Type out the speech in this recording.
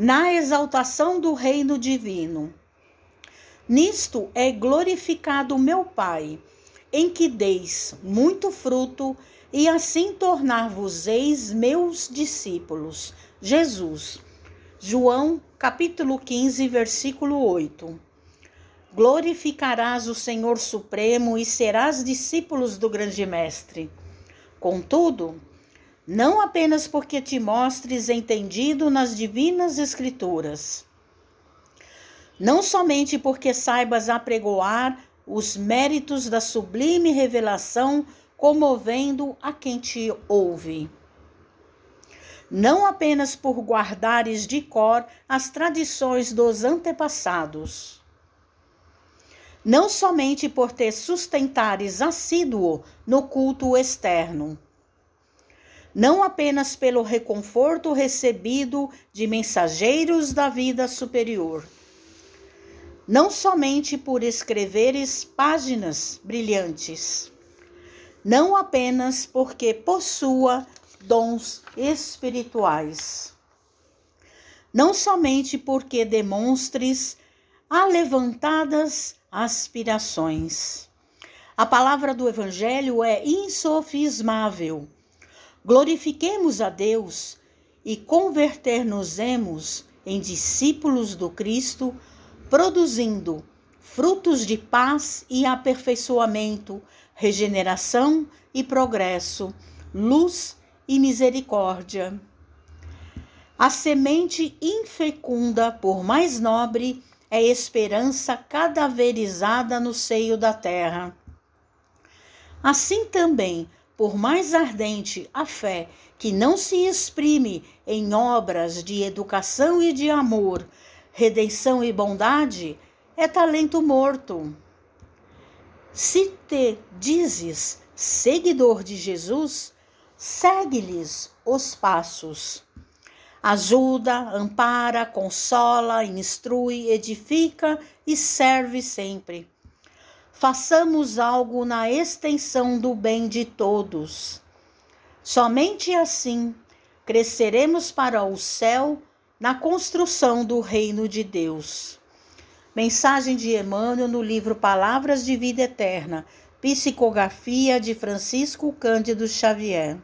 na exaltação do reino divino. Nisto é glorificado meu Pai, em que deis muito fruto e assim tornar-vos-eis meus discípulos. Jesus. João, capítulo 15, versículo 8. Glorificarás o Senhor Supremo e serás discípulos do grande mestre. Contudo, não apenas porque te mostres entendido nas divinas escrituras, não somente porque saibas apregoar os méritos da sublime revelação, comovendo a quem te ouve. Não apenas por guardares de cor as tradições dos antepassados. Não somente por ter sustentares assíduo no culto externo. Não apenas pelo reconforto recebido de mensageiros da vida superior não somente por escreveres páginas brilhantes, não apenas porque possua dons espirituais, não somente porque demonstres alevantadas aspirações. A palavra do Evangelho é insofismável. Glorifiquemos a Deus e converter-nos-emos em discípulos do Cristo produzindo frutos de paz e aperfeiçoamento, regeneração e progresso, luz e misericórdia. A semente infecunda, por mais nobre, é esperança cadaverizada no seio da terra. Assim também, por mais ardente a fé que não se exprime em obras de educação e de amor, redenção e bondade é talento morto. Se te dizes seguidor de Jesus, segue-lhes os passos. Ajuda, ampara, consola, instrui, edifica e serve sempre. Façamos algo na extensão do bem de todos. Somente assim cresceremos para o céu na construção do reino de Deus. Mensagem de Emmanuel no livro Palavras de Vida Eterna, psicografia de Francisco Cândido Xavier.